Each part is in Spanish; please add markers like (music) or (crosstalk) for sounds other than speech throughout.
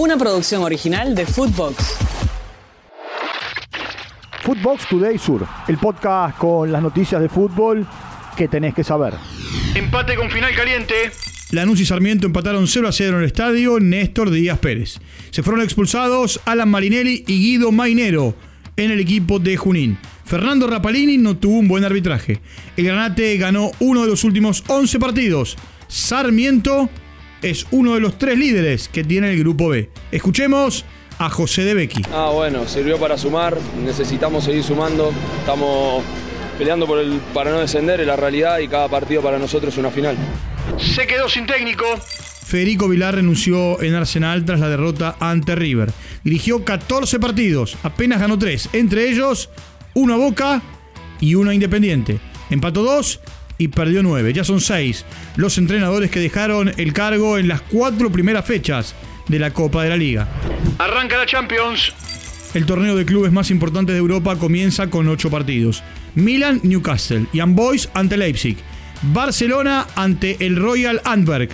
Una producción original de Footbox. Footbox Today Sur, el podcast con las noticias de fútbol que tenés que saber. Empate con final caliente. Lanús y Sarmiento empataron 0 a 0 en el estadio Néstor Díaz Pérez. Se fueron expulsados Alan Marinelli y Guido Mainero en el equipo de Junín. Fernando Rapalini no tuvo un buen arbitraje. El Granate ganó uno de los últimos 11 partidos. Sarmiento es uno de los tres líderes que tiene el grupo B. Escuchemos a José de Becky. Ah, bueno, sirvió para sumar, necesitamos seguir sumando, estamos peleando por el, para no descender, en la realidad y cada partido para nosotros es una final. Se quedó sin técnico. Federico Vilar renunció en Arsenal tras la derrota ante River. Dirigió 14 partidos, apenas ganó 3, entre ellos uno a Boca y uno a Independiente. Empató 2 y perdió 9. Ya son 6 los entrenadores que dejaron el cargo en las cuatro primeras fechas de la Copa de la Liga. Arranca la Champions. El torneo de clubes más importante de Europa comienza con 8 partidos. Milan, Newcastle, Young Boys ante Leipzig, Barcelona ante el Royal Antwerp.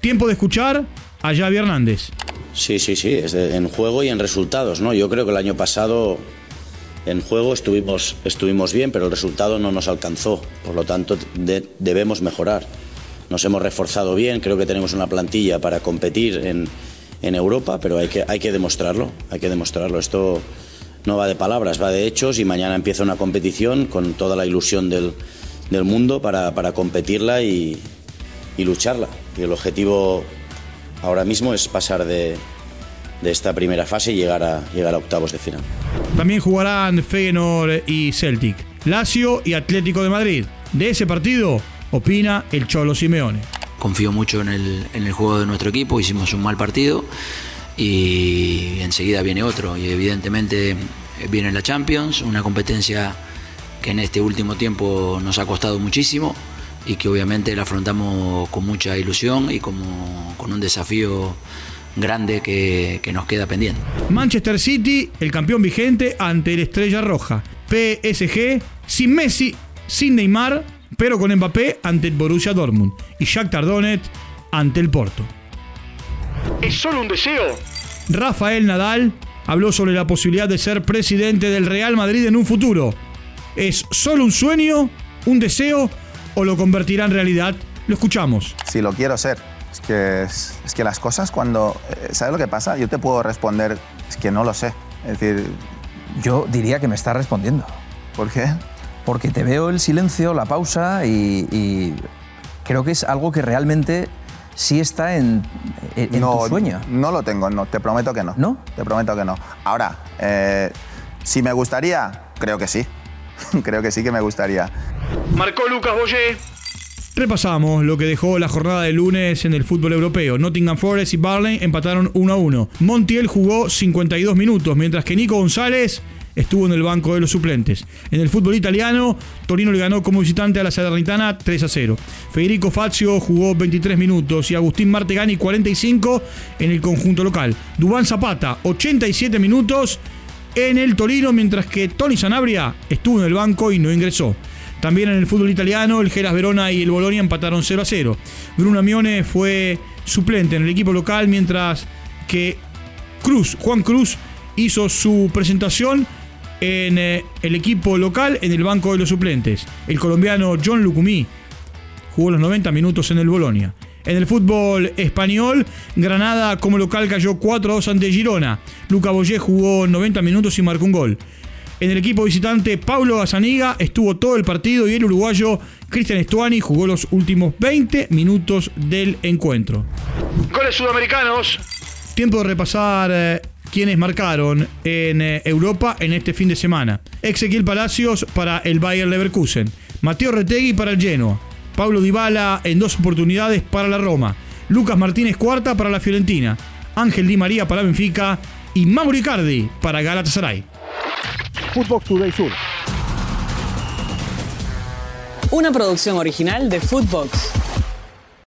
Tiempo de escuchar a Javi Hernández. Sí, sí, sí, es de- en juego y en resultados, ¿no? Yo creo que el año pasado en juego estuvimos, estuvimos bien, pero el resultado no nos alcanzó. Por lo tanto, de- debemos mejorar. Nos hemos reforzado bien, creo que tenemos una plantilla para competir en, en Europa, pero hay que, hay que demostrarlo, hay que demostrarlo. Esto no va de palabras, va de hechos y mañana empieza una competición con toda la ilusión del, del mundo para, para competirla y lucharla. Y el objetivo ahora mismo es pasar de, de esta primera fase y llegar a, llegar a octavos de final. También jugarán Feyenoord y Celtic, Lazio y Atlético de Madrid. De ese partido opina el Cholo Simeone. confío mucho en el, en el juego de nuestro equipo, hicimos un mal partido y enseguida viene otro y evidentemente viene la Champions, una competencia que en este último tiempo nos ha costado muchísimo y que obviamente la afrontamos con mucha ilusión y como, con un desafío grande que, que nos queda pendiente. Manchester City, el campeón vigente ante el Estrella Roja. PSG, sin Messi, sin Neymar, pero con Mbappé ante el Borussia Dortmund. Y Shakhtar Donetsk ante el Porto. Es solo un deseo. Rafael Nadal habló sobre la posibilidad de ser presidente del Real Madrid en un futuro. ¿Es solo un sueño, un deseo o lo convertirá en realidad? Lo escuchamos. si lo quiero ser. Es que, es, es que las cosas cuando... eh, ¿Sabes lo que pasa? Yo te puedo responder, es que no lo sé. Es decir, Yo diría que me está respondiendo. ¿por qué? Porque te veo el silencio, la pausa y, y creo que es algo que realmente sí está en, en, en no, tu sueño. No lo tengo, no, te prometo que no. ¿No? Te prometo que no. Ahora, eh, si me gustaría, creo que sí. (laughs) creo que sí que me gustaría. Marcó Lucas Boyé. Repasamos lo que dejó la jornada de lunes en el fútbol europeo. Nottingham Forest y Barley empataron 1 a 1. Montiel jugó 52 minutos, mientras que Nico González estuvo en el banco de los suplentes. En el fútbol italiano, Torino le ganó como visitante a la Salernitana 3 a 0. Federico Fazio jugó 23 minutos y Agustín Martegani 45 en el conjunto local. Dubán Zapata 87 minutos en el Torino, mientras que Tony Sanabria estuvo en el banco y no ingresó. También en el fútbol italiano, el Geras Verona y el Bolonia empataron 0 a 0. Bruno Amione fue suplente en el equipo local, mientras que Cruz, Juan Cruz, hizo su presentación en eh, el equipo local en el banco de los suplentes. El colombiano John Lucumí jugó los 90 minutos en el Bolonia. En el fútbol español, Granada como local cayó 4 a 2 ante Girona. Luca Boyé jugó 90 minutos y marcó un gol. En el equipo visitante, Paulo Gazaniga estuvo todo el partido y el uruguayo Cristian Estuani jugó los últimos 20 minutos del encuentro. Goles sudamericanos. Tiempo de repasar eh, quienes marcaron en eh, Europa en este fin de semana. Ezequiel Palacios para el Bayer Leverkusen. Mateo Retegui para el Genoa. Pablo Dybala en dos oportunidades para la Roma. Lucas Martínez cuarta para la Fiorentina. Ángel Di María para Benfica. Y Mauro Icardi para Galatasaray. Footbox Today Sur. Una producción original de Footbox.